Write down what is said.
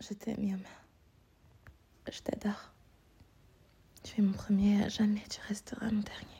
Je t'aime, Yom. Je t'adore. Tu es mon premier, jamais tu resteras mon dernier.